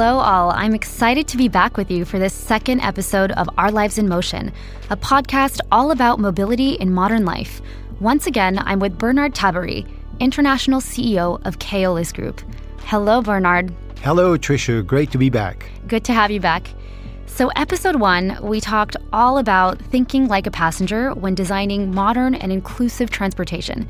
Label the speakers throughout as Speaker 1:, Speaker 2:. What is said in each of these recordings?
Speaker 1: Hello, all. I'm excited to be back with you for this second episode of Our Lives in Motion, a podcast all about mobility in modern life. Once again, I'm with Bernard Tabary, International CEO of Keolis Group. Hello, Bernard.
Speaker 2: Hello, Trisha. Great to be back.
Speaker 1: Good to have you back. So, episode one, we talked all about thinking like a passenger when designing modern and inclusive transportation.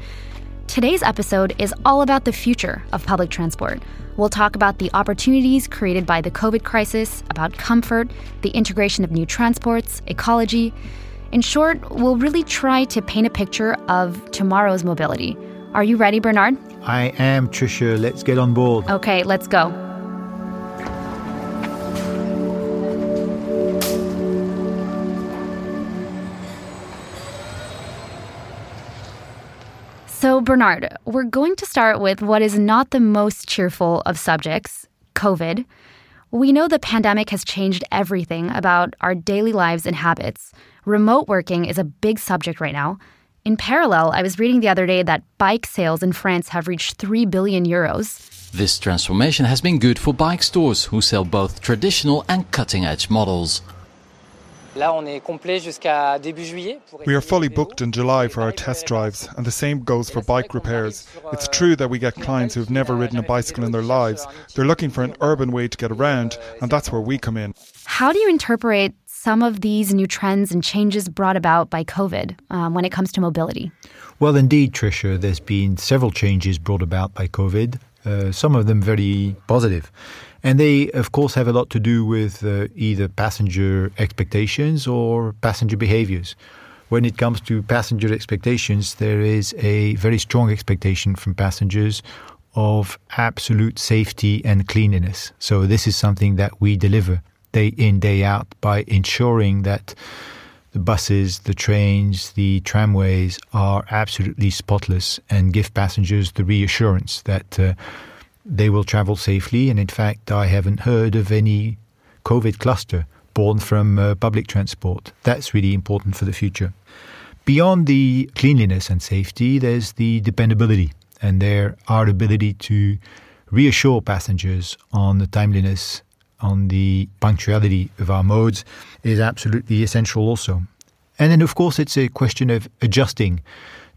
Speaker 1: Today's episode is all about the future of public transport. We'll talk about the opportunities created by the COVID crisis, about comfort, the integration of new transports, ecology. In short, we'll really try to paint a picture of tomorrow's mobility. Are you ready, Bernard?
Speaker 2: I am, Trisha. Let's get on board.
Speaker 1: Okay, let's go. So, Bernard, we're going to start with what is not the most cheerful of subjects COVID. We know the pandemic has changed everything about our daily lives and habits. Remote working is a big subject right now. In parallel, I was reading the other day that bike sales in France have reached 3 billion euros.
Speaker 3: This transformation has been good for bike stores who sell both traditional and cutting edge models.
Speaker 4: We are
Speaker 5: fully booked in July for our test drives, and the same goes for bike repairs. It's true that we get clients who have never ridden a bicycle in their lives. They're looking for an urban way to get around, and that's where we come in.
Speaker 1: How do you interpret some of these new trends and changes brought about by COVID um, when it comes to mobility?
Speaker 2: Well, indeed, Tricia, there's been several changes brought about by COVID, uh, some of them very positive. And they, of course, have a lot to do with uh, either passenger expectations or passenger behaviors. When it comes to passenger expectations, there is a very strong expectation from passengers of absolute safety and cleanliness. So, this is something that we deliver day in, day out by ensuring that the buses, the trains, the tramways are absolutely spotless and give passengers the reassurance that. Uh, they will travel safely. And in fact, I haven't heard of any COVID cluster born from uh, public transport. That's really important for the future. Beyond the cleanliness and safety, there's the dependability and there our ability to reassure passengers on the timeliness, on the punctuality of our modes is absolutely essential also. And then, of course, it's a question of adjusting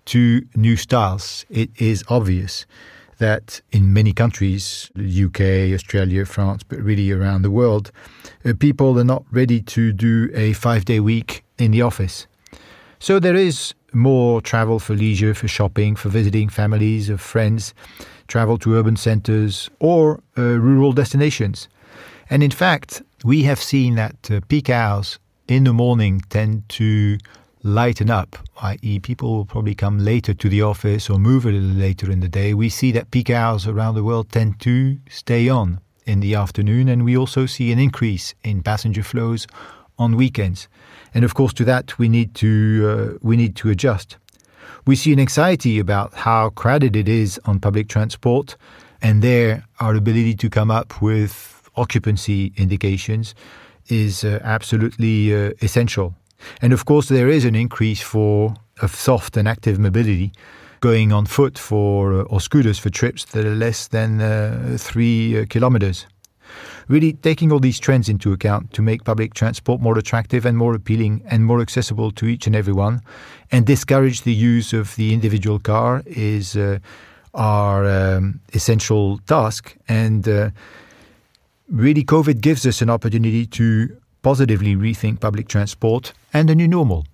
Speaker 2: to new styles. It is obvious that in many countries, UK, Australia, France, but really around the world, uh, people are not ready to do a five day week in the office. So there is more travel for leisure, for shopping, for visiting families of friends, travel to urban centres or uh, rural destinations. And in fact, we have seen that uh, peak hours in the morning tend to lighten up, i.e., people will probably come later to the office or move a little later in the day. We see that peak hours around the world tend to stay on in the afternoon, and we also see an increase in passenger flows on weekends. And of course, to that we need to uh, we need to adjust. We see an anxiety about how crowded it is on public transport, and there our ability to come up with occupancy indications is uh, absolutely uh, essential. And of course, there is an increase for of soft and active mobility going on foot for uh, or scooters for trips that are less than uh, three uh, kilometers. Really taking all these trends into account to make public transport more attractive and more appealing and more accessible to each and everyone, and discourage the use of the individual car is uh, our um, essential task. And really, COVID gives us an opportunity to positively rethink public transport and the new normal.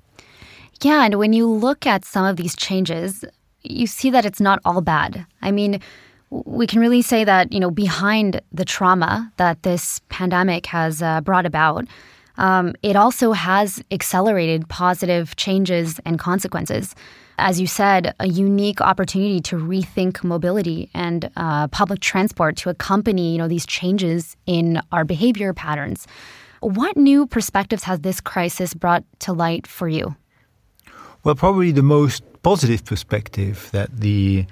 Speaker 1: Yeah, and when you look at some of these changes, you see that it's not all bad. I mean, we can really say that, you know, behind the trauma that this pandemic has uh, brought about, um, it also has accelerated positive changes and consequences. As you said, a unique opportunity to rethink mobility and uh, public transport to accompany, you know, these changes in our behavior patterns. What new perspectives has this crisis brought to light for you?
Speaker 2: Well, probably the most positive perspective that the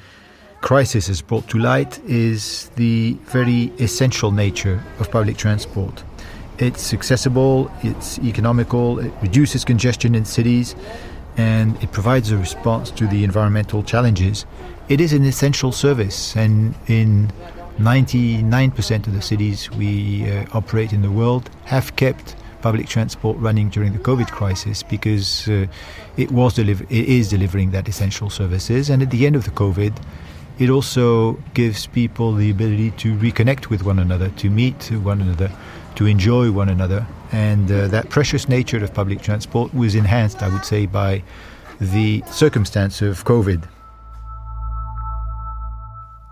Speaker 2: crisis has brought to light is the very essential nature of public transport. It's accessible, it's economical, it reduces congestion in cities, and it provides a response to the environmental challenges. It is an essential service, and in 99% of the cities we uh, operate in the world have kept public transport running during the COVID crisis because uh, it was deliver- it is delivering that essential services. And at the end of the COVID, it also gives people the ability to reconnect with one another, to meet one another, to enjoy one another. And uh, that precious nature of public transport was enhanced, I would say, by the circumstance of COVID.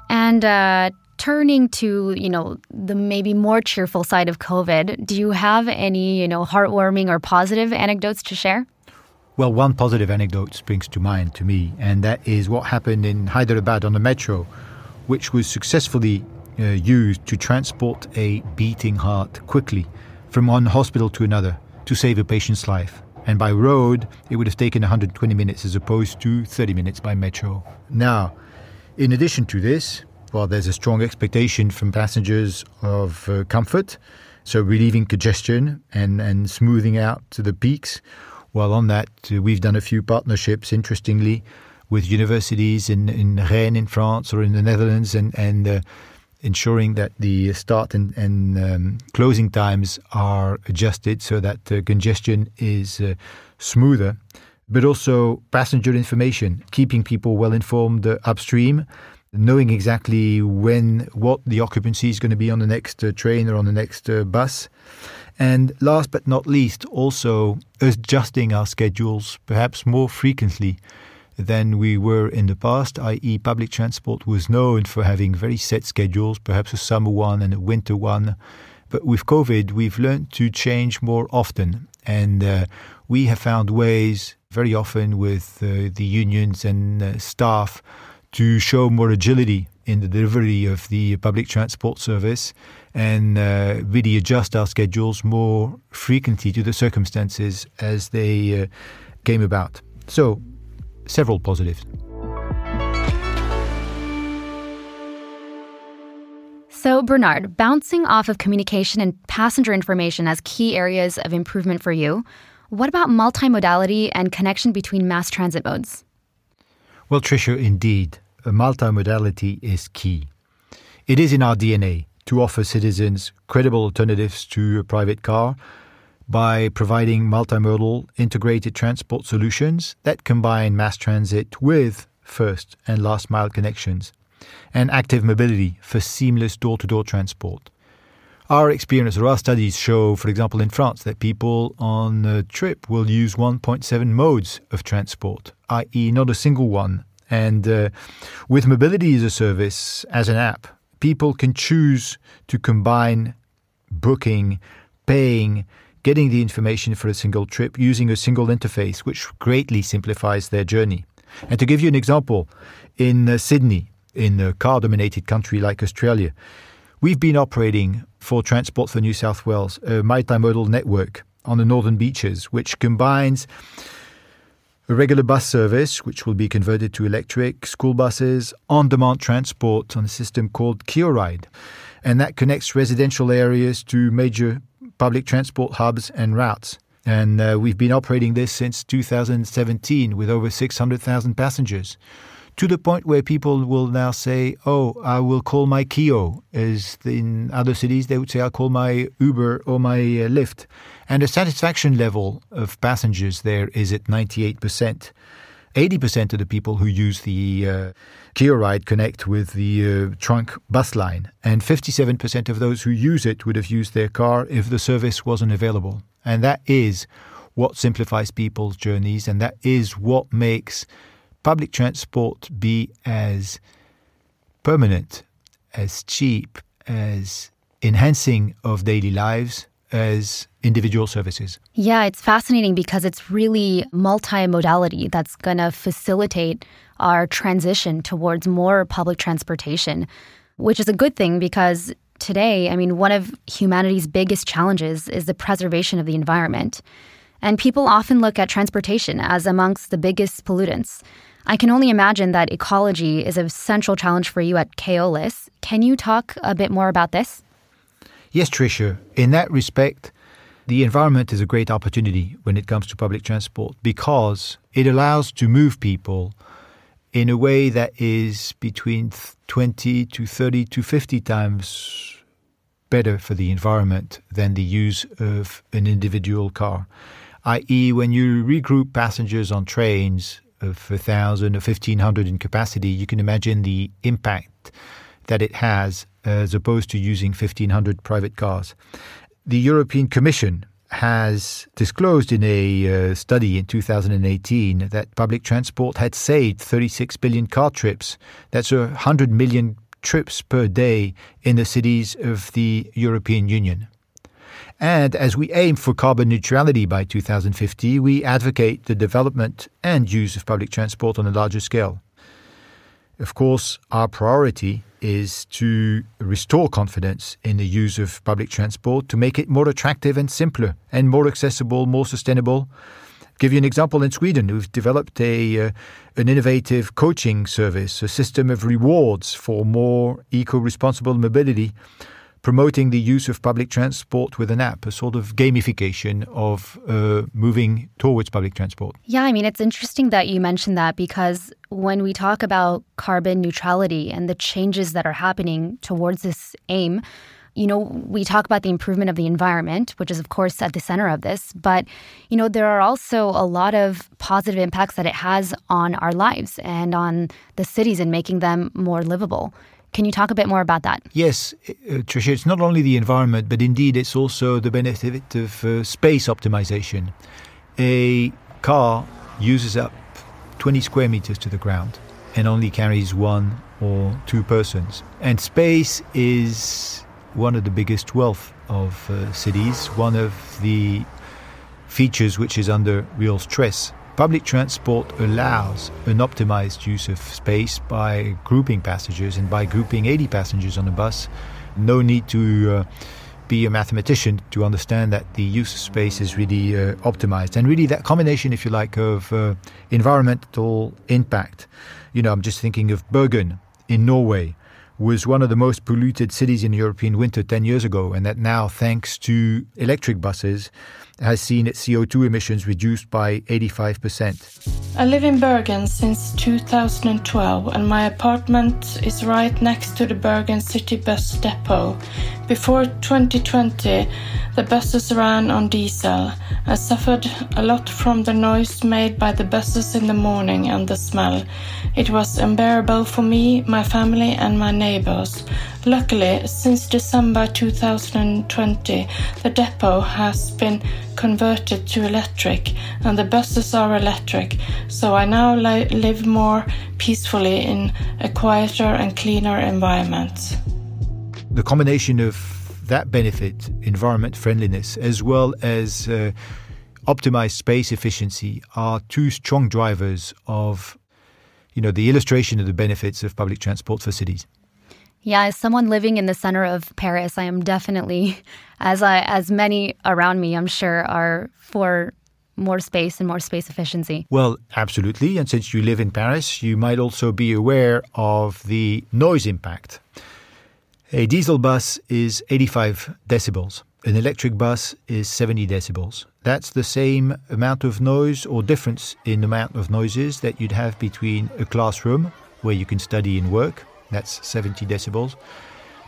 Speaker 1: And uh, turning to you know the maybe more cheerful side of COVID, do you have any you know heartwarming or positive anecdotes to share?
Speaker 2: Well, one positive anecdote springs to mind to me, and that is what happened in Hyderabad on the metro, which was successfully uh, used to transport a beating heart quickly from one hospital to another to save a patient's life. And by road, it would have taken 120 minutes as opposed to 30 minutes by metro. Now, in addition to this, well, there's a strong expectation from passengers of uh, comfort, so relieving congestion and, and smoothing out the peaks. Well, on that, uh, we've done a few partnerships, interestingly, with universities in, in Rennes in France or in the Netherlands, and, and uh, ensuring that the start and, and um, closing times are adjusted so that uh, congestion is uh, smoother. But also passenger information, keeping people well informed uh, upstream, knowing exactly when, what the occupancy is going to be on the next uh, train or on the next bus. And last but not least, also adjusting our schedules perhaps more frequently than we were in the past, i.e., public transport was known for having very set schedules, perhaps a summer one and a winter one. But with COVID, we've learned to change more often. And uh, we have found ways very often with uh, the unions and uh, staff to show more agility in the delivery of the public transport service and uh, really adjust our schedules more frequently to the circumstances as they uh, came about. So, several positives.
Speaker 1: So, Bernard, bouncing off of communication and passenger information as key areas of improvement for you, what about multimodality and connection between mass transit modes?
Speaker 2: Well, Tricia, indeed multimodality is key. It is in our DNA to offer citizens credible alternatives to a private car by providing multimodal integrated transport solutions that combine mass transit with first and last mile connections and active mobility for seamless door to door transport. Our experience or our studies show, for example, in France, that people on a trip will use 1.7 modes of transport, i.e., not a single one and uh, with Mobility as a Service as an app, people can choose to combine booking, paying, getting the information for a single trip using a single interface, which greatly simplifies their journey. And to give you an example, in uh, Sydney, in a car dominated country like Australia, we've been operating for Transport for New South Wales a multimodal network on the northern beaches, which combines a regular bus service, which will be converted to electric, school buses, on demand transport on a system called KeoRide. And that connects residential areas to major public transport hubs and routes. And uh, we've been operating this since 2017 with over 600,000 passengers to the point where people will now say, "Oh, I will call my Keo." As in other cities, they would say, "I'll call my Uber or my uh, Lyft," and the satisfaction level of passengers there is at ninety-eight percent. 80% of the people who use the uh, KeoRide connect with the uh, trunk bus line, and 57% of those who use it would have used their car if the service wasn't available. And that is what simplifies people's journeys, and that is what makes public transport be as permanent, as cheap, as enhancing of daily lives as individual services.
Speaker 1: Yeah, it's fascinating because it's really multimodality that's going to facilitate our transition towards more public transportation, which is a good thing because today, I mean, one of humanity's biggest challenges is the preservation of the environment. And people often look at transportation as amongst the biggest pollutants. I can only imagine that ecology is a central challenge for you at Keolis. Can you talk a bit more about this?
Speaker 2: Yes, Tricia. In that respect, the environment is a great opportunity when it comes to public transport because it allows to move people in a way that is between 20 to 30 to 50 times better for the environment than the use of an individual car. I.e., when you regroup passengers on trains of 1,000 or 1,500 in capacity, you can imagine the impact that it has as opposed to using 1,500 private cars. The European Commission has disclosed in a uh, study in 2018 that public transport had saved 36 billion car trips. That's 100 million trips per day in the cities of the European Union. And as we aim for carbon neutrality by 2050, we advocate the development and use of public transport on a larger scale. Of course, our priority is to restore confidence in the use of public transport to make it more attractive and simpler and more accessible, more sustainable. I'll Give you an example in Sweden, we've developed a uh, an innovative coaching service, a system of rewards for more eco-responsible mobility promoting the use of public transport with an app, a sort of gamification of uh, moving towards public transport.
Speaker 1: Yeah, I mean, it's interesting that you mentioned that because when we talk about carbon neutrality and the changes that are happening towards this aim, you know, we talk about the improvement of the environment, which is, of course, at the center of this. But, you know, there are also a lot of positive impacts that it has on our lives and on the cities and making them more livable. Can you talk a bit more about that?
Speaker 2: Yes, uh, Tricia, it's not only the environment, but indeed it's also the benefit of uh, space optimization. A car uses up 20 square meters to the ground and only carries one or two persons. And space is one of the biggest wealth of uh, cities, one of the features which is under real stress Public transport allows an optimized use of space by grouping passengers and by grouping 80 passengers on a bus. No need to uh, be a mathematician to understand that the use of space is really uh, optimized. And really, that combination, if you like, of uh, environmental impact. You know, I'm just thinking of Bergen in Norway was one of the most polluted cities in European winter 10 years ago, and that now, thanks to electric buses, has seen its CO2 emissions reduced by 85%.
Speaker 4: I live in Bergen since 2012, and my apartment is right next to the Bergen City Bus Depot. Before 2020, the buses ran on diesel. I suffered a lot from the noise made by the buses in the morning and the smell. It was unbearable for me, my family, and my neighbors. Luckily, since December 2020, the depot has been converted to electric and the buses are electric, so I now li- live more peacefully in a quieter and cleaner environment.
Speaker 2: The combination of that benefit, environment friendliness, as well as uh, optimized space efficiency, are two strong drivers of you know, the illustration of the benefits of public transport for cities.
Speaker 1: Yeah, as someone living in the center of Paris, I am definitely, as I as many around me, I'm sure, are for more space and more space efficiency.
Speaker 2: Well, absolutely. And since you live in Paris, you might also be aware of the noise impact. A diesel bus is 85 decibels. An electric bus is 70 decibels. That's the same amount of noise or difference in the amount of noises that you'd have between a classroom where you can study and work that's 70 decibels,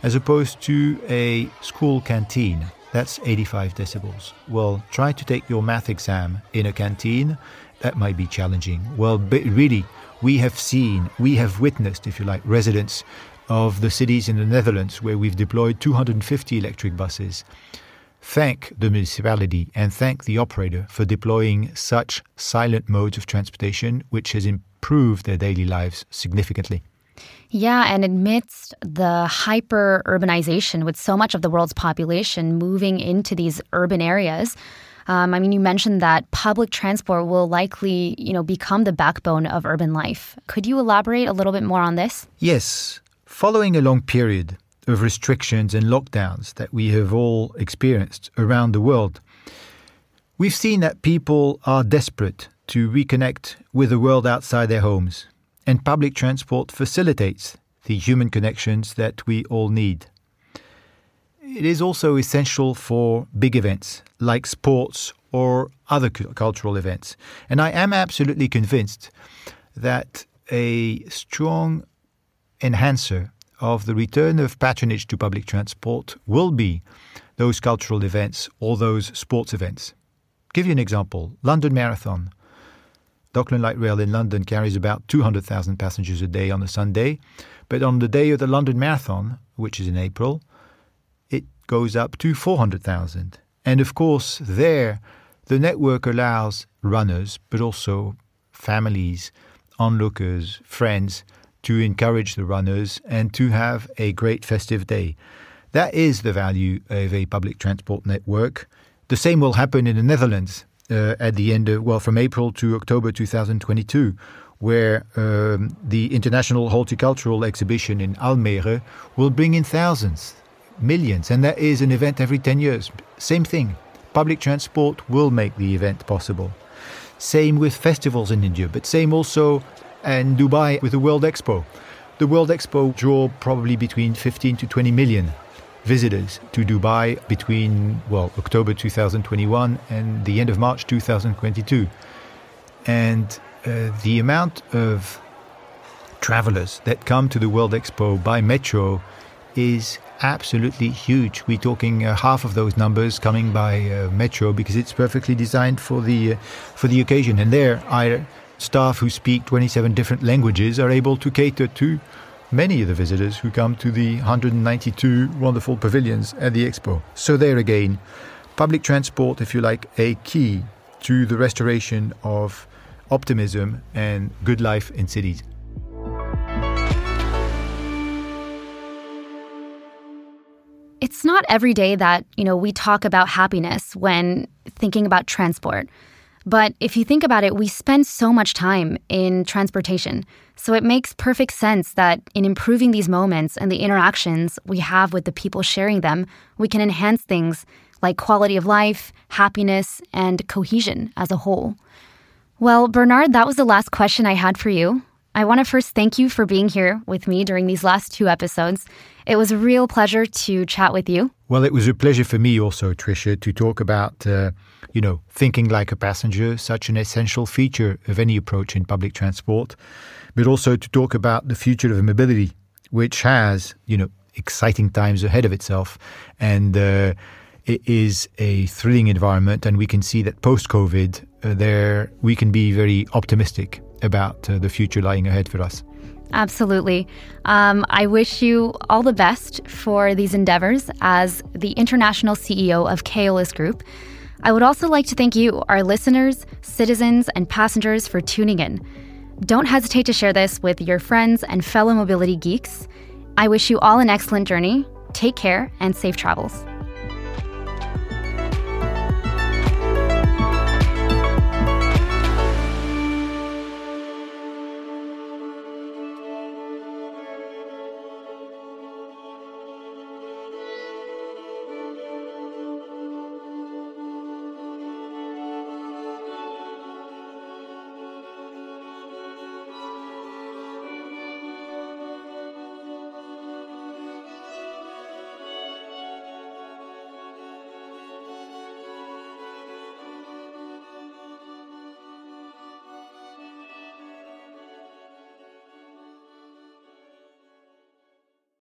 Speaker 2: as opposed to a school canteen, that's 85 decibels. Well, try to take your math exam in a canteen, that might be challenging. Well, really, we have seen, we have witnessed, if you like, residents of the cities in the Netherlands where we've deployed 250 electric buses. Thank the municipality and thank the operator for deploying such silent modes of transportation, which has improved their daily lives significantly.
Speaker 1: Yeah, and amidst the hyper urbanization, with so much of the world's population moving into these urban areas, um, I mean, you mentioned that public transport will likely, you know, become the backbone of urban life. Could you elaborate a little bit more on this?
Speaker 2: Yes. Following a long period of restrictions and lockdowns that we have all experienced around the world, we've seen that people are desperate to reconnect with the world outside their homes and public transport facilitates the human connections that we all need. It is also essential for big events like sports or other cultural events. And I am absolutely convinced that a strong enhancer of the return of patronage to public transport will be those cultural events or those sports events. Give you an example London Marathon. Dockland Light Rail in London carries about 200,000 passengers a day on a Sunday, but on the day of the London Marathon, which is in April, it goes up to 400,000. And of course, there, the network allows runners, but also families, onlookers, friends, to encourage the runners and to have a great festive day. That is the value of a public transport network. The same will happen in the Netherlands uh, at the end of, well, from April to October 2022, where um, the International Horticultural Exhibition in Almere will bring in thousands, millions, and that is an event every 10 years. Same thing. Public transport will make the event possible. Same with festivals in India, but same also in Dubai with the World Expo. The World Expo draw probably between 15 to 20 million visitors to Dubai between well October 2021 and the end of March 2022. And uh, the amount of travelers that come to the World Expo by metro is absolutely huge. We're talking uh, half of those numbers coming by uh, metro because it's perfectly designed for the uh, for the occasion. And there, our staff who speak 27 different languages are able to cater to many of the visitors who come to the 192 wonderful pavilions at the expo. So there again, public transport, if you like, a key to the restoration of optimism and good life in cities.
Speaker 1: It's not every day that, you know, we talk about happiness when thinking about transport. But if you think about it, we spend so much time in transportation. So it makes perfect sense that in improving these moments and the interactions we have with the people sharing them, we can enhance things like quality of life, happiness, and cohesion as a whole. Well, Bernard, that was the last question I had for you. I want to first thank you for being here with me during these last two episodes. It was a real pleasure to chat with you.
Speaker 2: Well, it was a pleasure for me also, Tricia, to talk about, uh, you know, thinking like a passenger, such an essential feature of any approach in public transport, but also to talk about the future of mobility, which has, you know, exciting times ahead of itself. And uh, it is a thrilling environment. And we can see that post COVID, uh, there we can be very optimistic about uh, the future lying ahead for us.
Speaker 1: Absolutely. Um, I wish you all the best for these endeavors as the international CEO of Keolis Group. I would also like to thank you, our listeners, citizens, and passengers for tuning in. Don't hesitate to share this with your friends and fellow mobility geeks. I wish you all an excellent journey. Take care and safe travels.